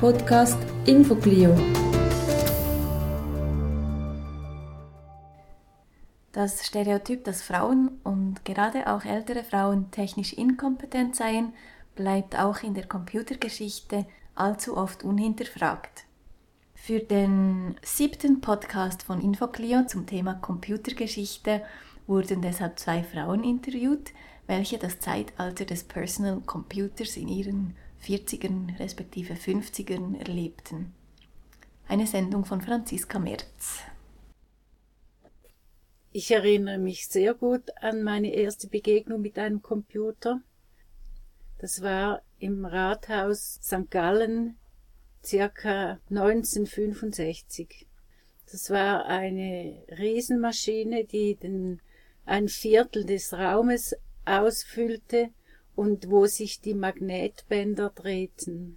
Podcast InfoClio. Das Stereotyp, dass Frauen und gerade auch ältere Frauen technisch inkompetent seien, bleibt auch in der Computergeschichte allzu oft unhinterfragt. Für den siebten Podcast von InfoClio zum Thema Computergeschichte wurden deshalb zwei Frauen interviewt, welche das Zeitalter des Personal Computers in ihren 40ern respektive 50ern erlebten. Eine Sendung von Franziska Merz. Ich erinnere mich sehr gut an meine erste Begegnung mit einem Computer. Das war im Rathaus St. Gallen circa 1965. Das war eine Riesenmaschine, die den, ein Viertel des Raumes ausfüllte und wo sich die Magnetbänder drehten.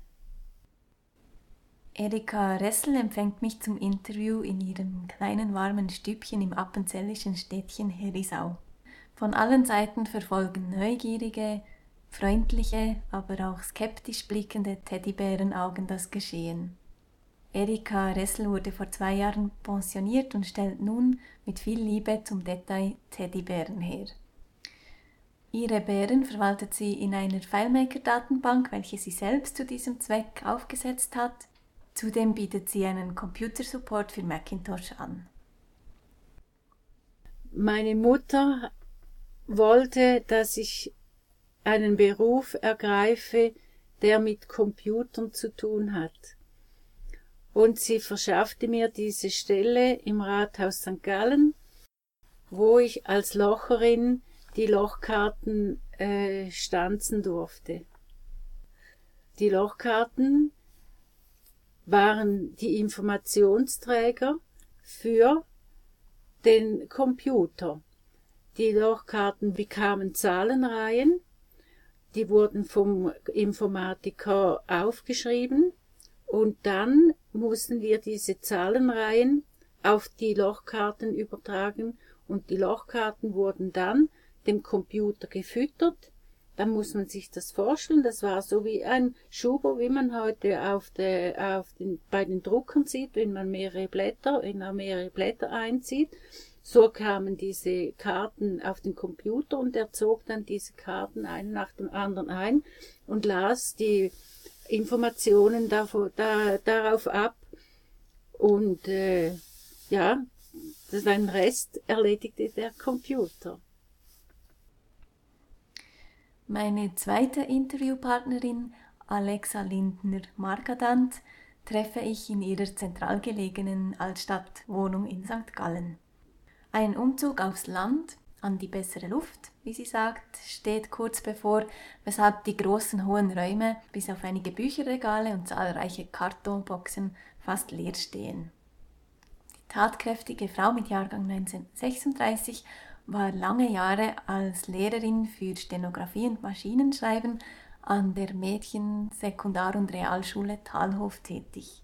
Erika Ressel empfängt mich zum Interview in ihrem kleinen warmen Stübchen im appenzellischen Städtchen Herisau. Von allen Seiten verfolgen neugierige, freundliche, aber auch skeptisch blickende Teddybärenaugen das Geschehen. Erika Ressel wurde vor zwei Jahren pensioniert und stellt nun mit viel Liebe zum Detail Teddybären her. Ihre Bären verwaltet sie in einer FileMaker-Datenbank, welche sie selbst zu diesem Zweck aufgesetzt hat. Zudem bietet sie einen Computersupport für Macintosh an. Meine Mutter wollte, dass ich einen Beruf ergreife, der mit Computern zu tun hat. Und sie verschaffte mir diese Stelle im Rathaus St. Gallen, wo ich als Locherin die Lochkarten äh, stanzen durfte. Die Lochkarten waren die Informationsträger für den Computer. Die Lochkarten bekamen Zahlenreihen, die wurden vom Informatiker aufgeschrieben und dann mussten wir diese Zahlenreihen auf die Lochkarten übertragen und die Lochkarten wurden dann dem Computer gefüttert. Dann muss man sich das vorstellen. Das war so wie ein Schuber, wie man heute auf der, auf den, bei den Druckern sieht, wenn man mehrere Blätter, man mehrere Blätter einzieht. So kamen diese Karten auf den Computer und er zog dann diese Karten einen nach dem anderen ein und las die Informationen davor, da, darauf ab. Und äh, ja, den Rest erledigte der Computer. Meine zweite Interviewpartnerin, Alexa Lindner-Markadant, treffe ich in ihrer zentral gelegenen Altstadtwohnung in St. Gallen. Ein Umzug aufs Land, an die bessere Luft, wie sie sagt, steht kurz bevor, weshalb die großen hohen Räume bis auf einige Bücherregale und zahlreiche Kartonboxen fast leer stehen. Die tatkräftige Frau mit Jahrgang 1936 war lange Jahre als Lehrerin für Stenografie und Maschinenschreiben an der Mädchen-, Sekundar- und Realschule Talhof tätig.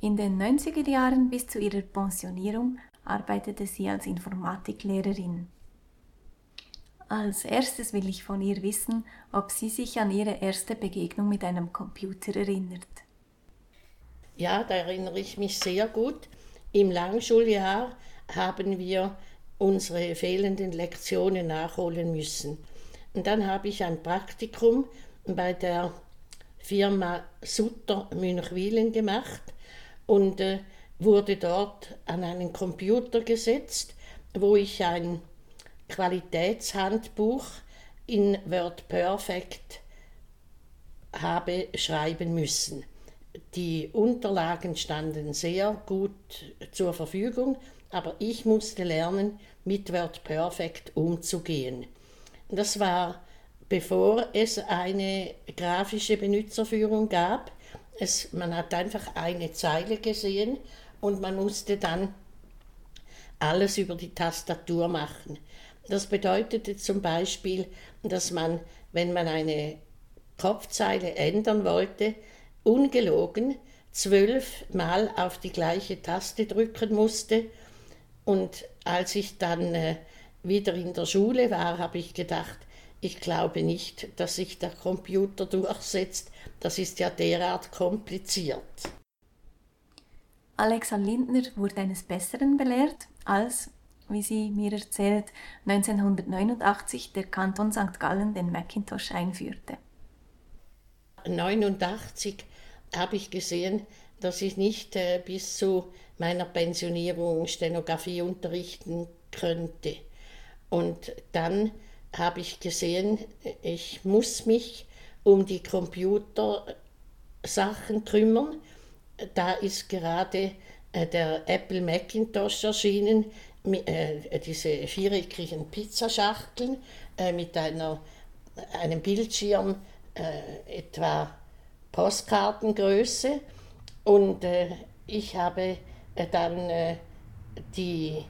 In den 90er Jahren bis zu ihrer Pensionierung arbeitete sie als Informatiklehrerin. Als erstes will ich von ihr wissen, ob sie sich an ihre erste Begegnung mit einem Computer erinnert. Ja, da erinnere ich mich sehr gut. Im Langschuljahr haben wir unsere fehlenden Lektionen nachholen müssen. Und dann habe ich ein Praktikum bei der Firma Sutter Münchwilen gemacht und äh, wurde dort an einen Computer gesetzt, wo ich ein Qualitätshandbuch in WordPerfect habe schreiben müssen. Die Unterlagen standen sehr gut zur Verfügung, aber ich musste lernen, mit WordPerfect umzugehen. Das war bevor es eine grafische Benutzerführung gab. Es, man hat einfach eine Zeile gesehen und man musste dann alles über die Tastatur machen. Das bedeutete zum Beispiel, dass man, wenn man eine Kopfzeile ändern wollte, ungelogen zwölfmal auf die gleiche Taste drücken musste und als ich dann äh, wieder in der Schule war, habe ich gedacht, ich glaube nicht, dass sich der Computer durchsetzt. Das ist ja derart kompliziert. Alexa Lindner wurde eines Besseren belehrt, als, wie sie mir erzählt, 1989 der Kanton St. Gallen den Macintosh einführte. 1989 habe ich gesehen, dass ich nicht äh, bis zu meiner Pensionierung Stenografie unterrichten könnte. Und dann habe ich gesehen, ich muss mich um die Computersachen kümmern. Da ist gerade äh, der Apple Macintosh erschienen, äh, diese viereckigen Pizzaschachteln äh, mit einer, einem Bildschirm etwa Postkartengröße. Und ich habe dann die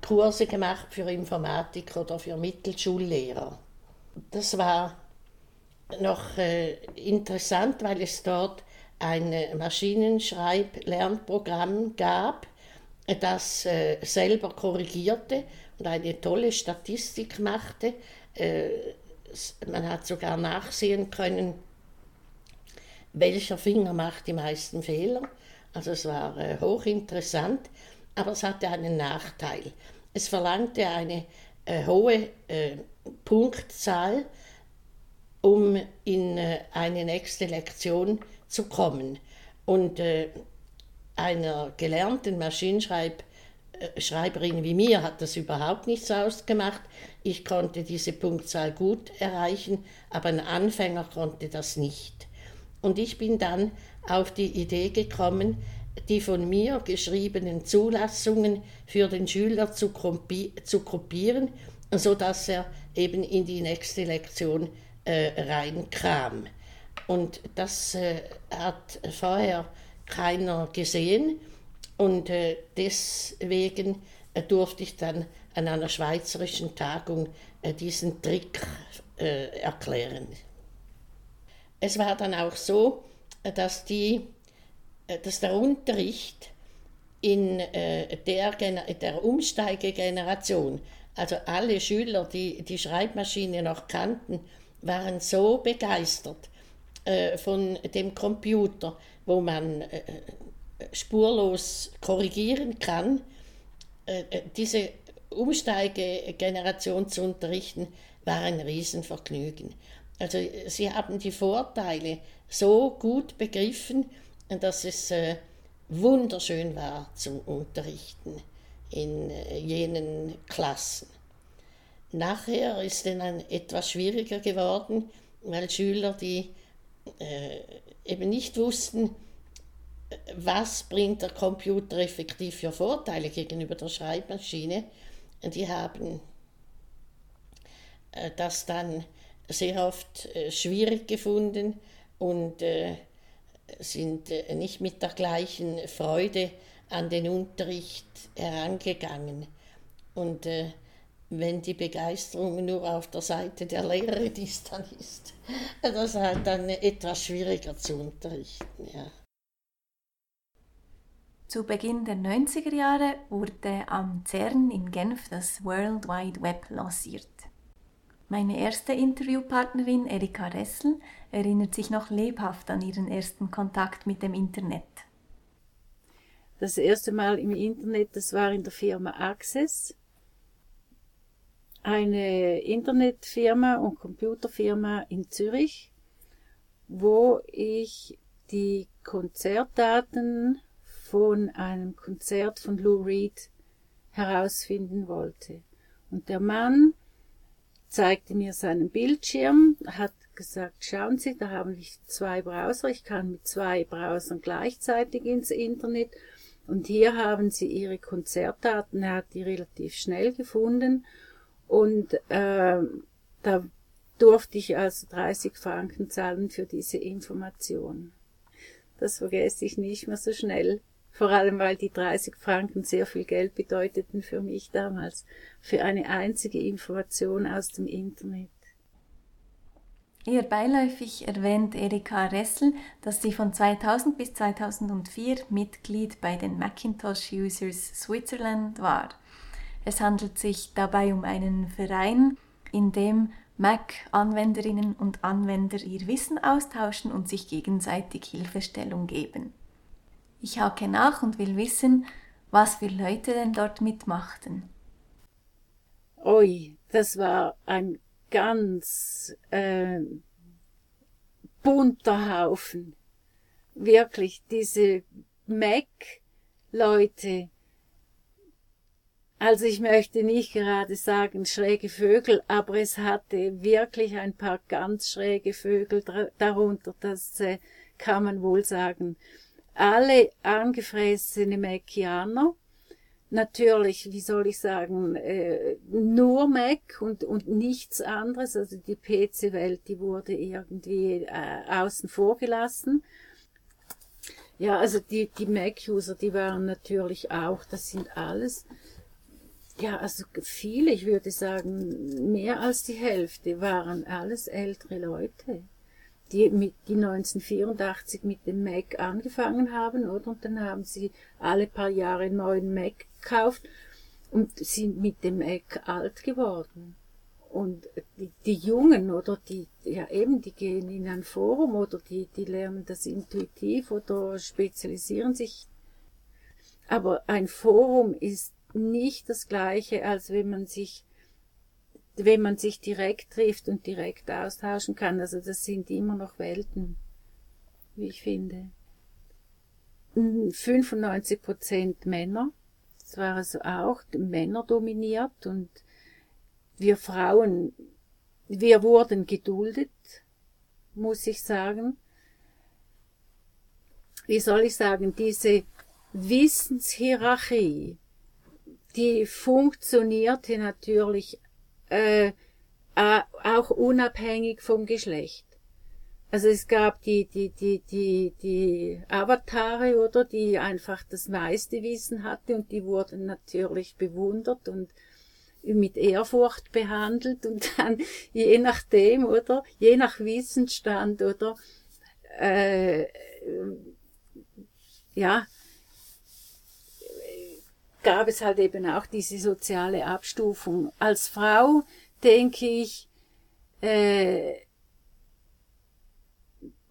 Kurse gemacht für Informatik oder für Mittelschullehrer. Das war noch äh, interessant, weil es dort ein Maschinenschreib-Lernprogramm gab, das äh, selber korrigierte und eine tolle Statistik machte. Äh, man hat sogar nachsehen können, welcher Finger macht die meisten Fehler. Also es war äh, hochinteressant, aber es hatte einen Nachteil. Es verlangte eine äh, hohe äh, Punktzahl, um in äh, eine nächste Lektion zu kommen. Und äh, einer gelernten Maschinenschreiberin wie mir hat das überhaupt nichts ausgemacht. Ich konnte diese Punktzahl gut erreichen, aber ein Anfänger konnte das nicht. Und ich bin dann auf die Idee gekommen, die von mir geschriebenen Zulassungen für den Schüler zu, zu kopieren, sodass er eben in die nächste Lektion äh, reinkam. Und das äh, hat vorher keiner gesehen und äh, deswegen äh, durfte ich dann an einer schweizerischen Tagung äh, diesen Trick äh, erklären. Es war dann auch so, dass die äh, dass der Unterricht in äh, der, der Umsteigegeneration, also alle Schüler, die die Schreibmaschine noch kannten, waren so begeistert äh, von dem Computer, wo man äh, spurlos korrigieren kann, äh, äh, diese Umsteigegeneration zu unterrichten, war ein Riesenvergnügen. Also sie haben die Vorteile so gut begriffen, dass es äh, wunderschön war zum Unterrichten in äh, jenen Klassen. Nachher ist es dann etwas schwieriger geworden, weil Schüler, die äh, eben nicht wussten, was bringt der Computer effektiv für Vorteile gegenüber der Schreibmaschine, die haben äh, das dann sehr oft äh, schwierig gefunden und äh, sind äh, nicht mit der gleichen Freude an den Unterricht herangegangen. Und wenn die Begeisterung nur auf der Seite der Lehrerin ist, dann ist das halt dann etwas schwieriger zu unterrichten. Ja. Zu Beginn der 90er Jahre wurde am CERN in Genf das World Wide Web lanciert. Meine erste Interviewpartnerin Erika Ressel erinnert sich noch lebhaft an ihren ersten Kontakt mit dem Internet. Das erste Mal im Internet, das war in der Firma Access, eine Internetfirma und Computerfirma in Zürich, wo ich die Konzertdaten von einem Konzert von Lou Reed herausfinden wollte. Und der Mann zeigte mir seinen Bildschirm, hat gesagt, schauen Sie, da haben wir zwei Browser, ich kann mit zwei Browsern gleichzeitig ins Internet und hier haben Sie Ihre Konzertdaten, er hat die relativ schnell gefunden und äh, da durfte ich also 30 Franken zahlen für diese Information. Das vergesse ich nicht mehr so schnell. Vor allem, weil die 30 Franken sehr viel Geld bedeuteten für mich damals, für eine einzige Information aus dem Internet. Eher beiläufig erwähnt Erika Ressel, dass sie von 2000 bis 2004 Mitglied bei den Macintosh Users Switzerland war. Es handelt sich dabei um einen Verein, in dem Mac-Anwenderinnen und Anwender ihr Wissen austauschen und sich gegenseitig Hilfestellung geben. Ich hake nach und will wissen, was für Leute denn dort mitmachten. Ui, das war ein ganz äh, bunter Haufen. Wirklich, diese Mac-Leute, also ich möchte nicht gerade sagen schräge Vögel, aber es hatte wirklich ein paar ganz schräge Vögel darunter, das äh, kann man wohl sagen. Alle angefressene Macianer, natürlich, wie soll ich sagen, äh, nur Mac und, und nichts anderes, also die PC-Welt, die wurde irgendwie äh, außen vor gelassen. Ja, also die, die Mac-User, die waren natürlich auch, das sind alles ja, also viele, ich würde sagen, mehr als die Hälfte waren alles ältere Leute, die, mit, die 1984 mit dem Mac angefangen haben, oder? Und dann haben sie alle paar Jahre einen neuen Mac gekauft und sind mit dem Mac alt geworden. Und die, die Jungen, oder die, ja eben, die gehen in ein Forum oder die, die lernen das intuitiv oder spezialisieren sich. Aber ein Forum ist nicht das gleiche, als wenn man sich wenn man sich direkt trifft und direkt austauschen kann. Also das sind immer noch Welten, wie ich finde. 95 Prozent Männer. Das war also auch Männer dominiert und wir Frauen, wir wurden geduldet, muss ich sagen. Wie soll ich sagen, diese Wissenshierarchie, die funktionierte natürlich äh, auch unabhängig vom Geschlecht. Also es gab die, die, die, die, die Avatare, oder, die einfach das meiste Wissen hatte und die wurden natürlich bewundert und mit Ehrfurcht behandelt und dann je nachdem, oder, je nach Wissensstand, oder, äh, ja, gab es halt eben auch diese soziale Abstufung. Als Frau denke ich, äh,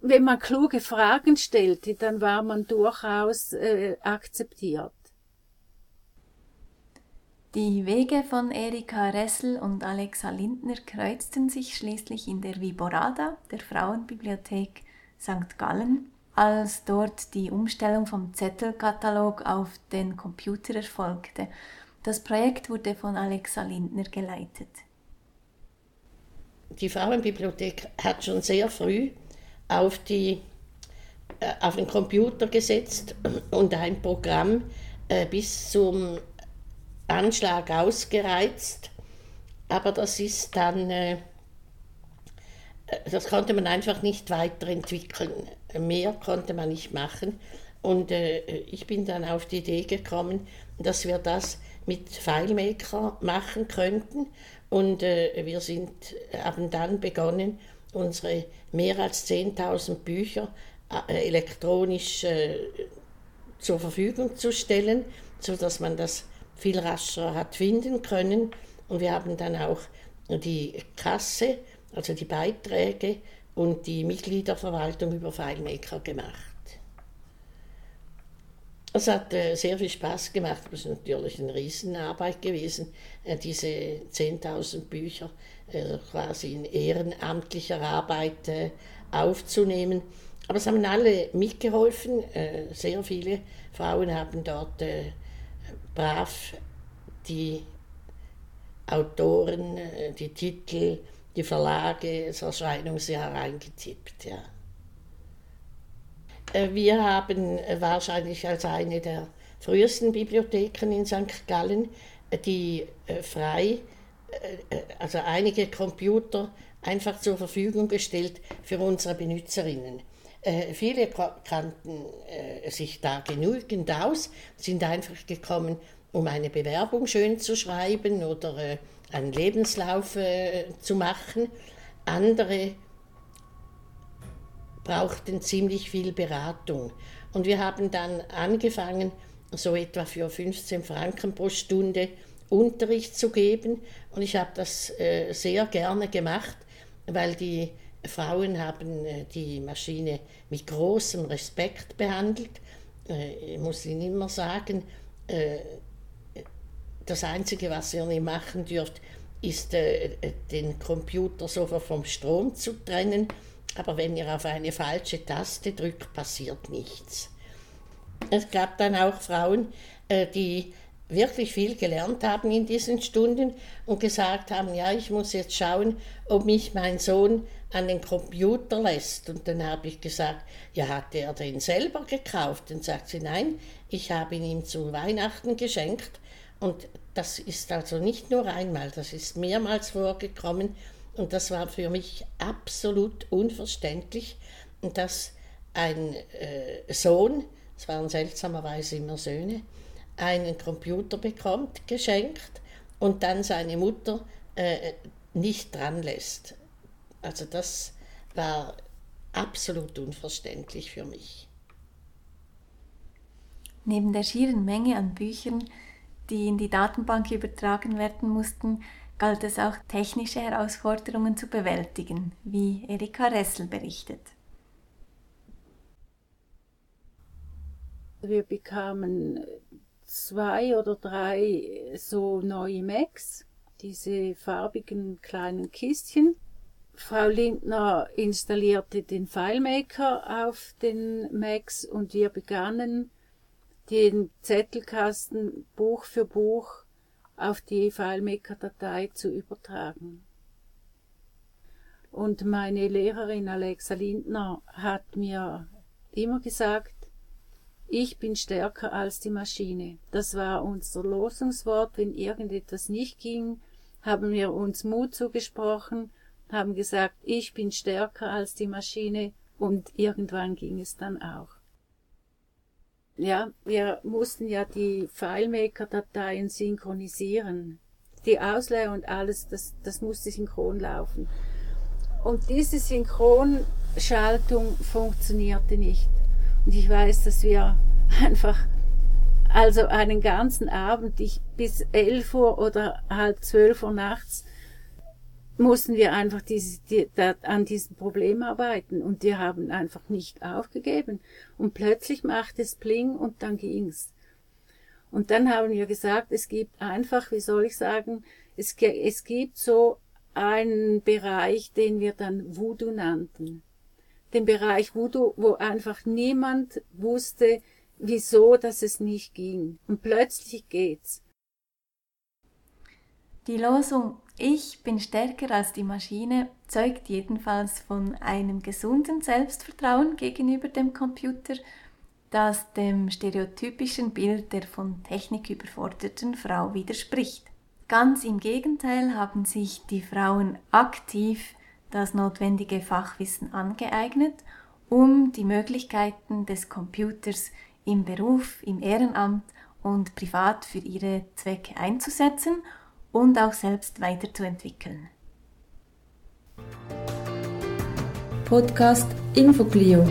wenn man kluge Fragen stellte, dann war man durchaus äh, akzeptiert. Die Wege von Erika Ressel und Alexa Lindner kreuzten sich schließlich in der Viborada, der Frauenbibliothek St. Gallen, als dort die Umstellung vom Zettelkatalog auf den Computer erfolgte. Das Projekt wurde von Alexa Lindner geleitet. Die Frauenbibliothek hat schon sehr früh auf, die, äh, auf den Computer gesetzt und ein Programm äh, bis zum Anschlag ausgereizt. Aber das ist dann, äh, das konnte man einfach nicht weiterentwickeln mehr konnte man nicht machen. Und äh, ich bin dann auf die Idee gekommen, dass wir das mit FileMaker machen könnten. Und äh, wir sind, haben dann begonnen, unsere mehr als 10.000 Bücher äh, elektronisch äh, zur Verfügung zu stellen, sodass man das viel rascher hat finden können. Und wir haben dann auch die Kasse, also die Beiträge und die Mitgliederverwaltung über FileMaker gemacht. Es hat äh, sehr viel Spaß gemacht, es ist natürlich eine Riesenarbeit gewesen, äh, diese 10.000 Bücher äh, quasi in ehrenamtlicher Arbeit aufzunehmen. Aber es haben alle mitgeholfen, sehr viele Frauen haben dort brav die Autoren, die Titel, die Verlage, das Erscheinungsjahr reingetippt. Ja. Äh, wir haben wahrscheinlich als eine der frühesten Bibliotheken in St. Gallen äh, die äh, frei, also einige Computer einfach zur Verfügung gestellt für unsere Benutzerinnen. viele kannten sich da genügend aus, sind einfach gekommen, um eine Bewerbung schön zu schreiben oder einen Lebenslauf äh, zu machen. Andere brauchten ziemlich viel Beratung. Und wir haben dann angefangen, so etwa für 15 Franken pro Stunde Unterricht zu geben. Und ich habe das äh, sehr gerne gemacht, weil die Frauen haben äh, die Maschine mit großem Respekt behandelt. Äh, ich muss Ihnen immer sagen, äh, das Einzige, was ihr nicht machen dürft, ist den Computer so vom Strom zu trennen. Aber wenn ihr auf eine falsche Taste drückt, passiert nichts. Es gab dann auch Frauen, die wirklich viel gelernt haben in diesen Stunden und gesagt haben, ja, ich muss jetzt schauen, ob mich mein Sohn an den Computer lässt. Und dann habe ich gesagt, ja, hat er den selber gekauft? Dann sagt sie, nein, ich habe ihn ihm zu Weihnachten geschenkt. Und das ist also nicht nur einmal, das ist mehrmals vorgekommen. Und das war für mich absolut unverständlich, dass ein äh, Sohn, es waren seltsamerweise immer Söhne, einen Computer bekommt, geschenkt, und dann seine Mutter äh, nicht dran lässt. Also das war absolut unverständlich für mich. Neben der schieren Menge an Büchern, die in die Datenbank übertragen werden mussten, galt es auch technische Herausforderungen zu bewältigen, wie Erika Ressel berichtet. Wir bekamen zwei oder drei so neue Macs, diese farbigen kleinen Kistchen. Frau Lindner installierte den FileMaker auf den Macs und wir begannen den Zettelkasten Buch für Buch auf die FileMaker-Datei zu übertragen. Und meine Lehrerin Alexa Lindner hat mir immer gesagt, ich bin stärker als die Maschine. Das war unser Losungswort. Wenn irgendetwas nicht ging, haben wir uns Mut zugesprochen, haben gesagt, ich bin stärker als die Maschine und irgendwann ging es dann auch. Ja, wir mussten ja die FileMaker-Dateien synchronisieren. Die Ausleihe und alles, das, das musste synchron laufen. Und diese Synchronschaltung funktionierte nicht. Und ich weiß, dass wir einfach, also einen ganzen Abend, ich bis elf Uhr oder halb zwölf Uhr nachts, mussten wir einfach diese, die, da, an diesem Problem arbeiten und wir haben einfach nicht aufgegeben. Und plötzlich macht es Pling und dann ging's. Und dann haben wir gesagt, es gibt einfach, wie soll ich sagen, es, es gibt so einen Bereich, den wir dann Voodoo nannten den Bereich Voodoo, wo einfach niemand wusste, wieso, dass es nicht ging. Und plötzlich geht's. Die Losung Ich bin stärker als die Maschine zeugt jedenfalls von einem gesunden Selbstvertrauen gegenüber dem Computer, das dem stereotypischen Bild der von Technik überforderten Frau widerspricht. Ganz im Gegenteil haben sich die Frauen aktiv das notwendige Fachwissen angeeignet, um die Möglichkeiten des Computers im Beruf, im Ehrenamt und privat für ihre Zwecke einzusetzen und auch selbst weiterzuentwickeln. Podcast Infoclio